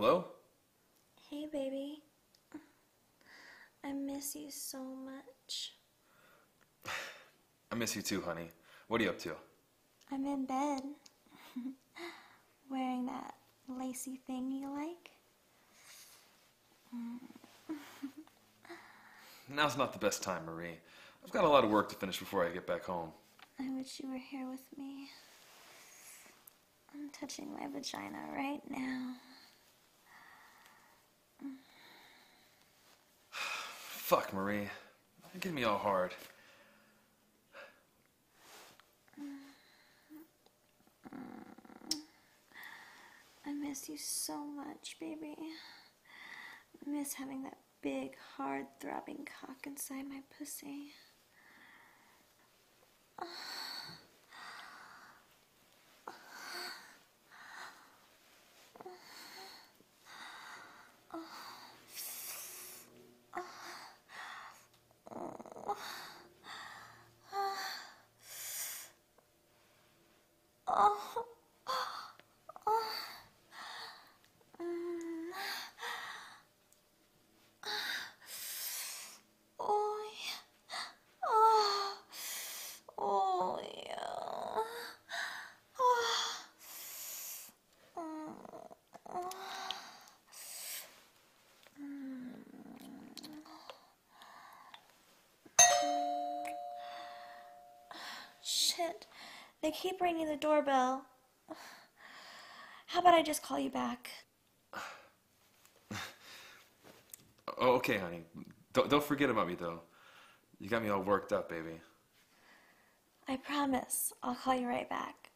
Hello? Hey, baby. I miss you so much. I miss you too, honey. What are you up to? I'm in bed. Wearing that lacy thing you like. Now's not the best time, Marie. I've got a lot of work to finish before I get back home. I wish you were here with me. I'm touching my vagina right now. Fuck, Marie. You're getting me all hard. I miss you so much, baby. I miss having that big, hard, throbbing cock inside my pussy. They keep ringing the doorbell. How about I just call you back? Oh, okay, honey. Don't, don't forget about me, though. You got me all worked up, baby. I promise. I'll call you right back.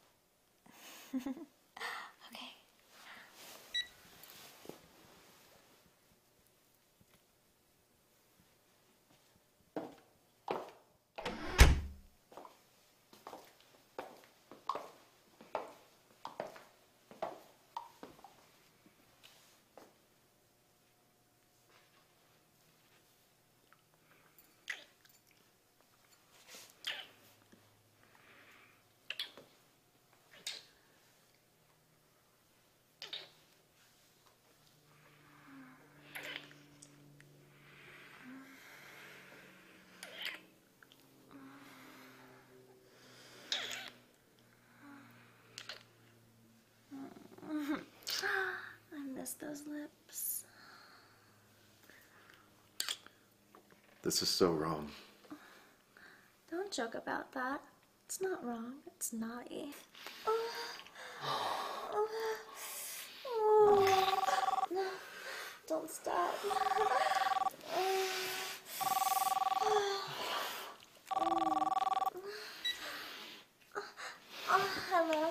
okay. Those lips. This is so wrong. Don't joke about that. It's not wrong. It's naughty. No, don't stop. Oh, hello.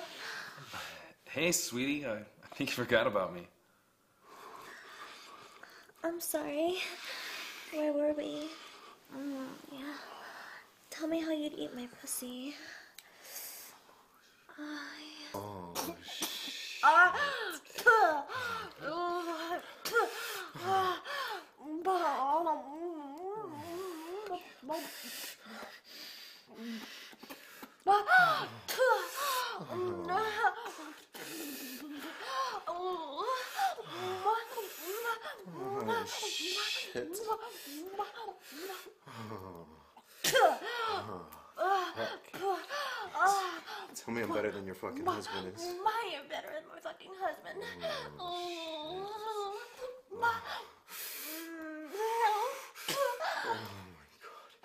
Hey, sweetie. I, I think you forgot about me. I'm sorry. Where were we? Mm, yeah. Tell me how you'd eat my pussy. Oh, yeah. Oh, sh- shit. Tell me I'm better than your fucking husband is. My, you're better than my fucking husband. Oh.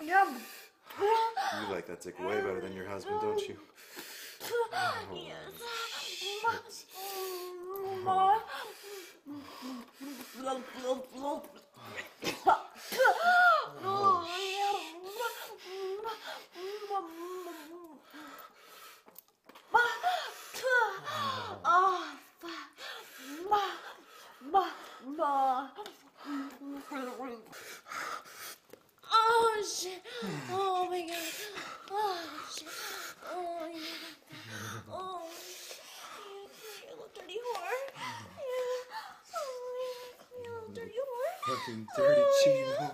You like that dick way better than your husband, don't you? Yes. Oh, shit! Oh my god! Oh shit! Oh yeah! Oh, you little dirty whore! Yeah! Oh yeah! You little dirty whore! Fucking dirty Chino.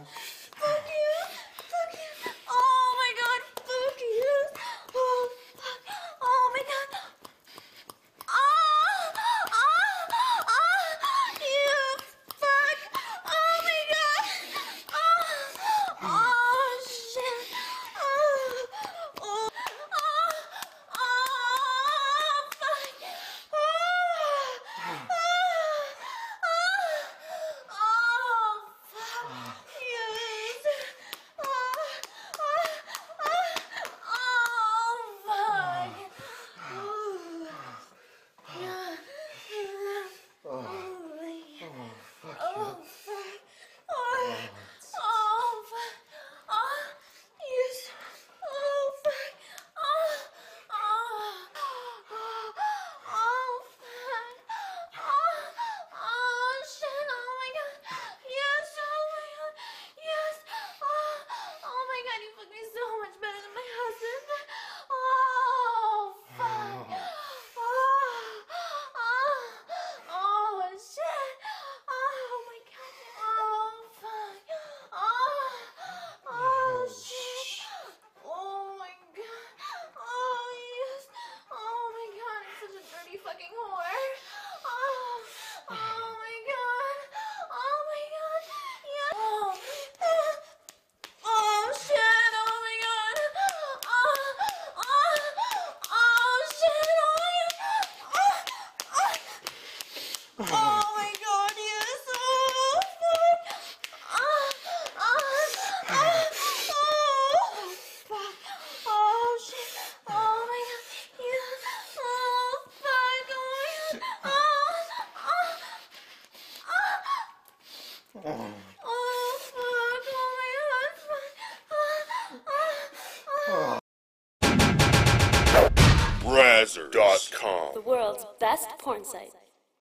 Oh. Brazzers.com. The world's best porn site.